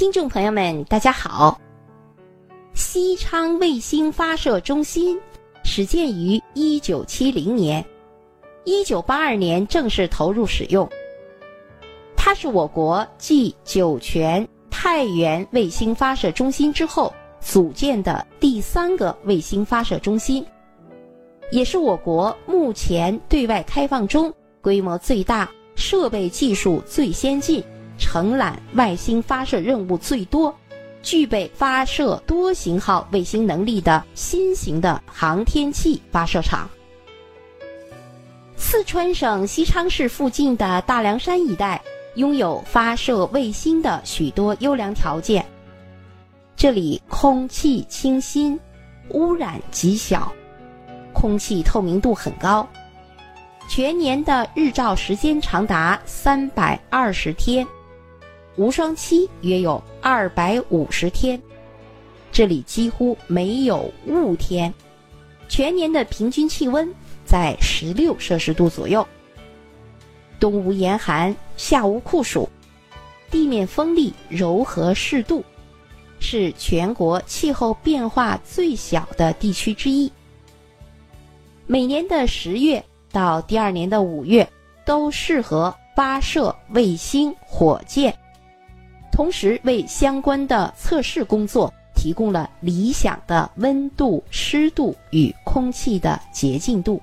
听众朋友们，大家好。西昌卫星发射中心始建于一九七零年，一九八二年正式投入使用。它是我国继酒泉、太原卫星发射中心之后组建的第三个卫星发射中心，也是我国目前对外开放中规模最大、设备技术最先进。承揽外星发射任务最多、具备发射多型号卫星能力的新型的航天器发射场。四川省西昌市附近的大凉山一带拥有发射卫星的许多优良条件，这里空气清新，污染极小，空气透明度很高，全年的日照时间长达三百二十天。无霜期约有二百五十天，这里几乎没有雾天，全年的平均气温在十六摄氏度左右。冬无严寒，夏无酷暑，地面风力柔和适度，是全国气候变化最小的地区之一。每年的十月到第二年的五月都适合发射卫星、火箭。同时，为相关的测试工作提供了理想的温度、湿度与空气的洁净度。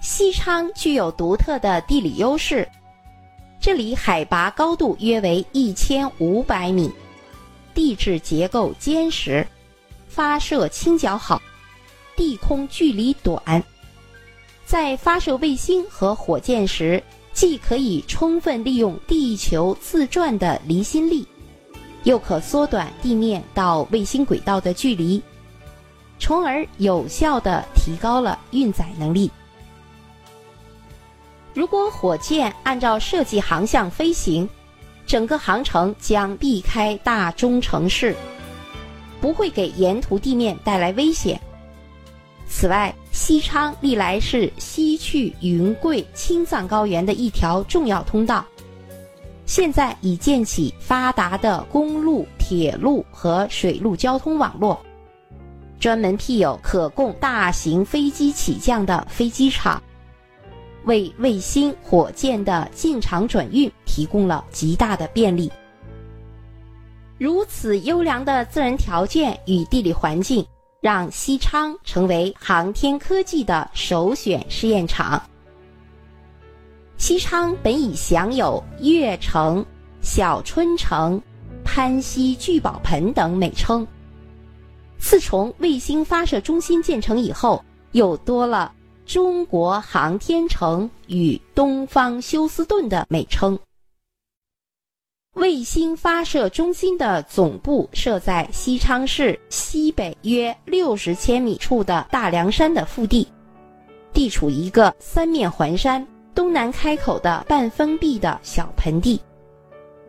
西昌具有独特的地理优势，这里海拔高度约为一千五百米，地质结构坚实，发射倾角好，地空距离短，在发射卫星和火箭时。既可以充分利用地球自转的离心力，又可缩短地面到卫星轨道的距离，从而有效的提高了运载能力。如果火箭按照设计航向飞行，整个航程将避开大中城市，不会给沿途地面带来危险。此外，西昌历来是西去云贵青藏高原的一条重要通道，现在已建起发达的公路、铁路和水路交通网络，专门辟有可供大型飞机起降的飞机场，为卫星、火箭的进场转运提供了极大的便利。如此优良的自然条件与地理环境。让西昌成为航天科技的首选试验场。西昌本已享有月城、小春城、潘溪聚宝盆等美称，自从卫星发射中心建成以后，又多了中国航天城与东方休斯顿的美称。卫星发射中心的总部设在西昌市西北约六十千米处的大凉山的腹地，地处一个三面环山、东南开口的半封闭的小盆地，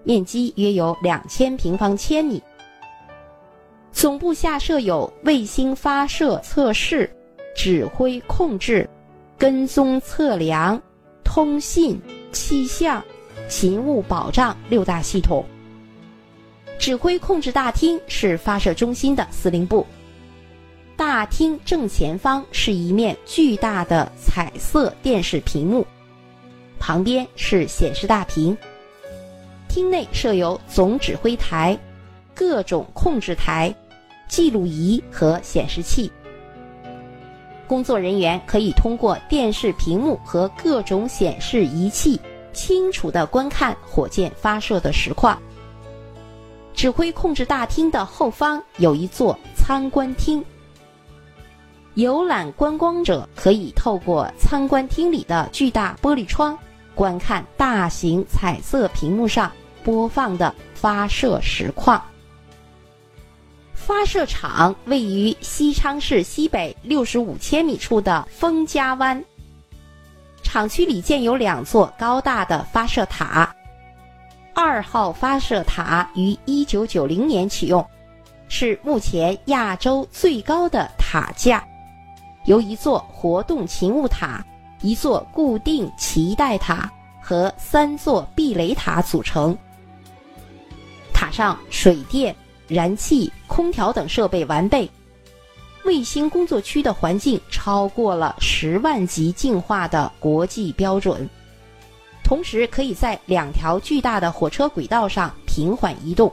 面积约有两千平方千米。总部下设有卫星发射测试、指挥控制、跟踪测量、通信、气象。勤务保障六大系统。指挥控制大厅是发射中心的司令部。大厅正前方是一面巨大的彩色电视屏幕，旁边是显示大屏。厅内设有总指挥台、各种控制台、记录仪和显示器。工作人员可以通过电视屏幕和各种显示仪器。清楚地观看火箭发射的实况。指挥控制大厅的后方有一座参观厅，游览观光者可以透过参观厅里的巨大玻璃窗，观看大型彩色屏幕上播放的发射实况。发射场位于西昌市西北六十五千米处的丰家湾。厂区里建有两座高大的发射塔。二号发射塔于一九九零年启用，是目前亚洲最高的塔架，由一座活动勤务塔、一座固定脐带塔和三座避雷塔组成。塔上水电、燃气、空调等设备完备。卫星工作区的环境超过了十万级净化的国际标准，同时可以在两条巨大的火车轨道上平缓移动。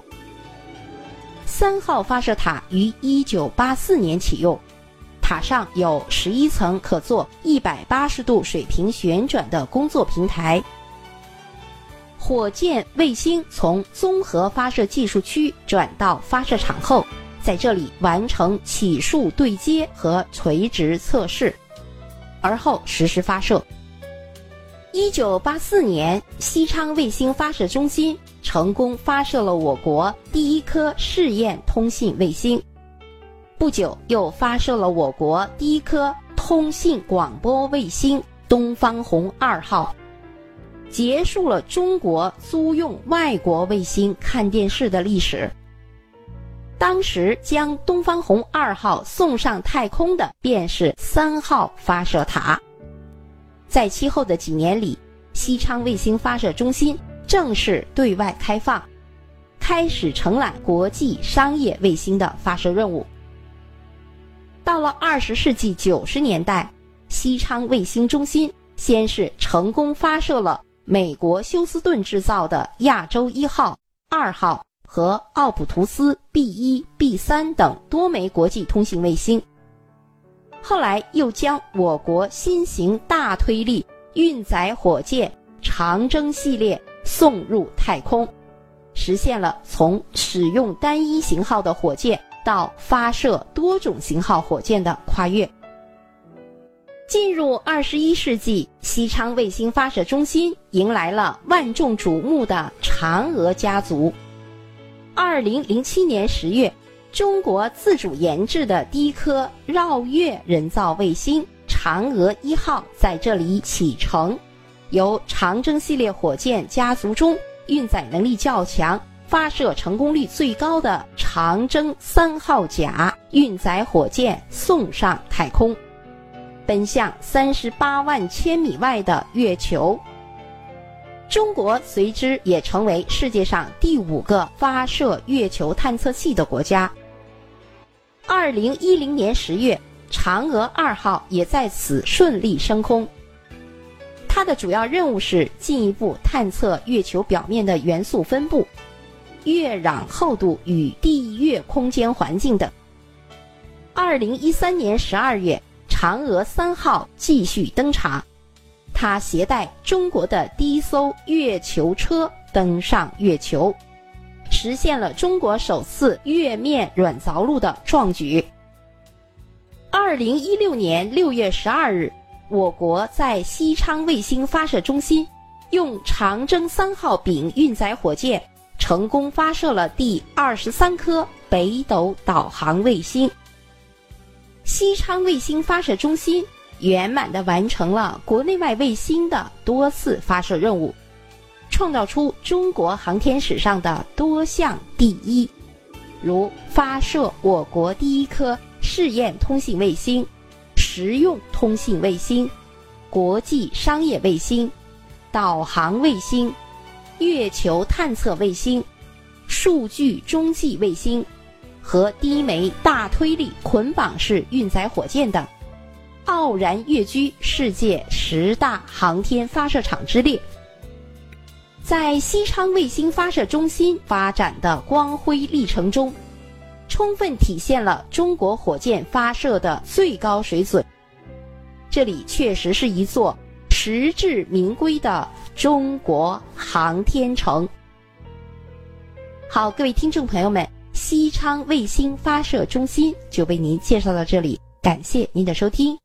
三号发射塔于一九八四年启用，塔上有十一层可做一百八十度水平旋转的工作平台。火箭卫星从综合发射技术区转到发射场后。在这里完成起竖对接和垂直测试，而后实施发射。一九八四年，西昌卫星发射中心成功发射了我国第一颗试验通信卫星，不久又发射了我国第一颗通信广播卫星“东方红二号”，结束了中国租用外国卫星看电视的历史。当时将东方红二号送上太空的便是三号发射塔。在其后的几年里，西昌卫星发射中心正式对外开放，开始承揽国际商业卫星的发射任务。到了二十世纪九十年代，西昌卫星中心先是成功发射了美国休斯顿制造的亚洲一号、二号。和奥普图斯 B 一、B 三等多枚国际通信卫星，后来又将我国新型大推力运载火箭长征系列送入太空，实现了从使用单一型号的火箭到发射多种型号火箭的跨越。进入二十一世纪，西昌卫星发射中心迎来了万众瞩目的嫦娥家族。二零零七年十月，中国自主研制的第一颗绕月人造卫星“嫦娥一号”在这里启程，由长征系列火箭家族中运载能力较强、发射成功率最高的长征三号甲运载火箭送上太空，奔向三十八万千米外的月球。中国随之也成为世界上第五个发射月球探测器的国家。二零一零年十月，嫦娥二号也在此顺利升空。它的主要任务是进一步探测月球表面的元素分布、月壤厚度与地月空间环境等。二零一三年十二月，嫦娥三号继续登场。他携带中国的第一艘月球车登上月球，实现了中国首次月面软着陆的壮举。二零一六年六月十二日，我国在西昌卫星发射中心用长征三号丙运载火箭成功发射了第二十三颗北斗导航卫星。西昌卫星发射中心。圆满地完成了国内外卫星的多次发射任务，创造出中国航天史上的多项第一，如发射我国第一颗试验通信卫星、实用通信卫星、国际商业卫星、导航卫星、月球探测卫星、数据中继卫星和第一枚大推力捆绑式运载火箭等。傲然跃居世界十大航天发射场之列，在西昌卫星发射中心发展的光辉历程中，充分体现了中国火箭发射的最高水准。这里确实是一座实至名归的中国航天城。好，各位听众朋友们，西昌卫星发射中心就为您介绍到这里，感谢您的收听。